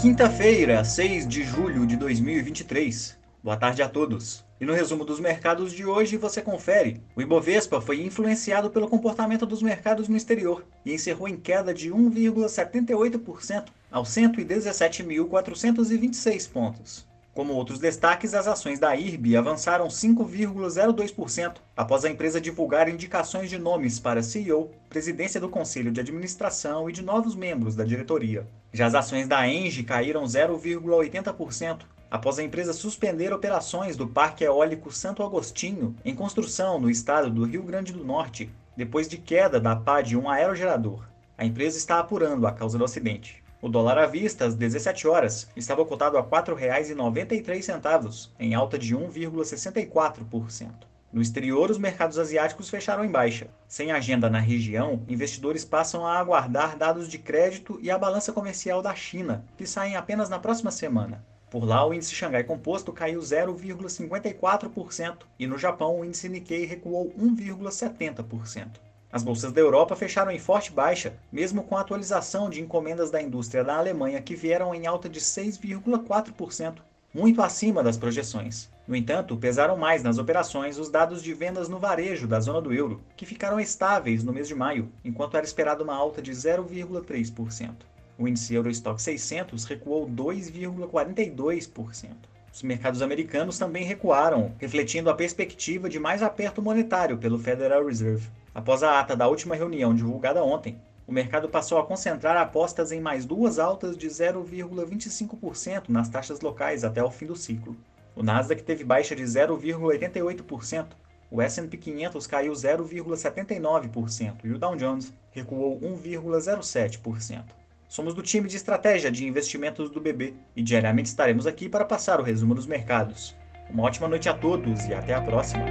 Quinta-feira, 6 de julho de 2023. Boa tarde a todos. E no resumo dos mercados de hoje você confere. O Ibovespa foi influenciado pelo comportamento dos mercados no exterior e encerrou em queda de 1,78% aos 117.426 pontos. Como outros destaques, as ações da IRB avançaram 5,02% após a empresa divulgar indicações de nomes para CEO, presidência do conselho de administração e de novos membros da diretoria. Já as ações da Engie caíram 0,80% após a empresa suspender operações do Parque Eólico Santo Agostinho, em construção no estado do Rio Grande do Norte, depois de queda da pá de um aerogerador. A empresa está apurando a causa do acidente. O dólar à vista, às 17 horas, estava cotado a R$ 4,93, em alta de 1,64%. No exterior, os mercados asiáticos fecharam em baixa. Sem agenda na região, investidores passam a aguardar dados de crédito e a balança comercial da China, que saem apenas na próxima semana. Por lá, o índice Xangai Composto caiu 0,54% e no Japão o índice Nikkei recuou 1,70%. As bolsas da Europa fecharam em forte baixa, mesmo com a atualização de encomendas da indústria da Alemanha que vieram em alta de 6,4%, muito acima das projeções. No entanto, pesaram mais nas operações os dados de vendas no varejo da zona do euro, que ficaram estáveis no mês de maio, enquanto era esperada uma alta de 0,3%. O índice Eurostock 600 recuou 2,42%. Os mercados americanos também recuaram, refletindo a perspectiva de mais aperto monetário pelo Federal Reserve. Após a ata da última reunião divulgada ontem, o mercado passou a concentrar apostas em mais duas altas de 0,25% nas taxas locais até o fim do ciclo. O Nasdaq teve baixa de 0,88%, o S&P 500 caiu 0,79% e o Dow Jones recuou 1,07%. Somos do time de estratégia de investimentos do BB e diariamente estaremos aqui para passar o resumo dos mercados. Uma ótima noite a todos e até a próxima!